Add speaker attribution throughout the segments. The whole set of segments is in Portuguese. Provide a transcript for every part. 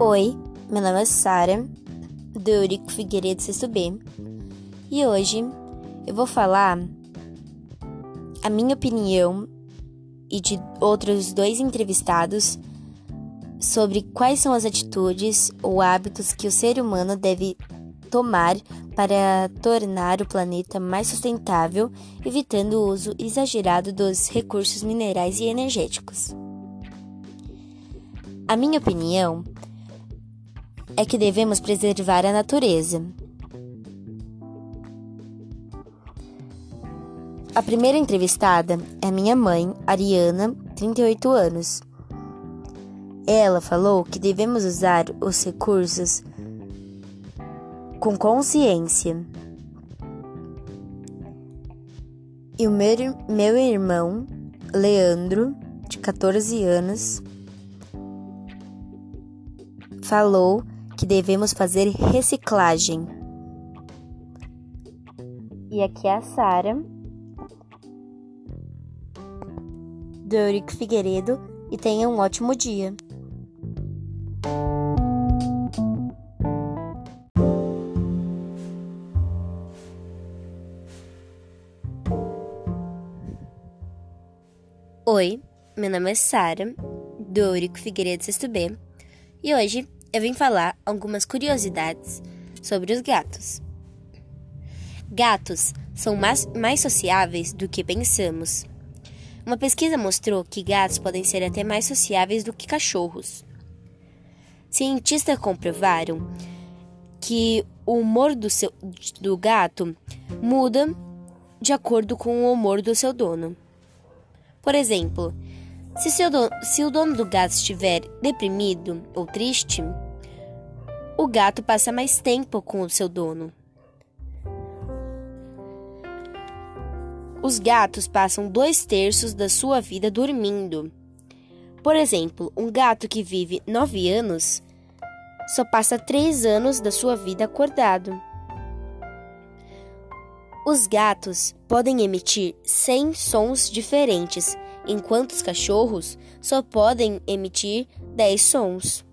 Speaker 1: Oi, meu nome é Sara, do Eurico Figueiredo Sexto B, e hoje eu vou falar a minha opinião e de outros dois entrevistados sobre quais são as atitudes ou hábitos que o ser humano deve tomar para tornar o planeta mais sustentável, evitando o uso exagerado dos recursos minerais e energéticos. A minha opinião é que devemos preservar a natureza. A primeira entrevistada é minha mãe, Ariana, 38 anos. Ela falou que devemos usar os recursos com consciência. E o meu, meu irmão, Leandro, de 14 anos, falou que devemos fazer reciclagem. E aqui é a Sara, do Eurico Figueiredo, e tenha um ótimo dia. Oi, meu nome é Sara, do Eurico Figueiredo Sexto B, e hoje eu vim falar algumas curiosidades sobre os gatos. Gatos são mais, mais sociáveis do que pensamos. Uma pesquisa mostrou que gatos podem ser até mais sociáveis do que cachorros. Cientistas comprovaram que o humor do, seu, do gato muda de acordo com o humor do seu dono. Por exemplo, se, se o dono do gato estiver deprimido ou triste, o gato passa mais tempo com o seu dono. Os gatos passam dois terços da sua vida dormindo. Por exemplo, um gato que vive nove anos só passa três anos da sua vida acordado. Os gatos podem emitir 100 sons diferentes, enquanto os cachorros só podem emitir 10 sons.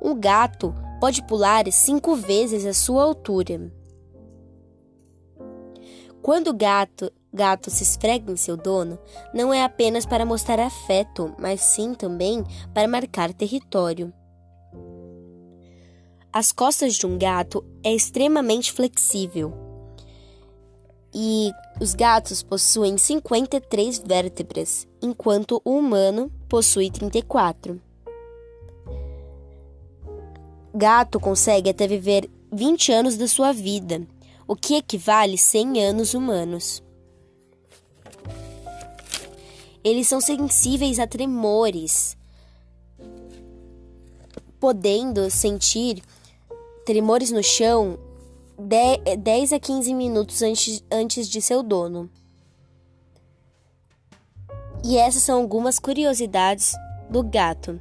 Speaker 1: Um gato pode pular cinco vezes a sua altura. Quando o gato, gato se esfrega em seu dono, não é apenas para mostrar afeto, mas sim também para marcar território. As costas de um gato é extremamente flexível. E os gatos possuem 53 vértebras, enquanto o humano possui 34 gato consegue até viver 20 anos da sua vida, o que equivale a 100 anos humanos. Eles são sensíveis a tremores, podendo sentir tremores no chão 10 a 15 minutos antes, antes de seu dono. E essas são algumas curiosidades do gato.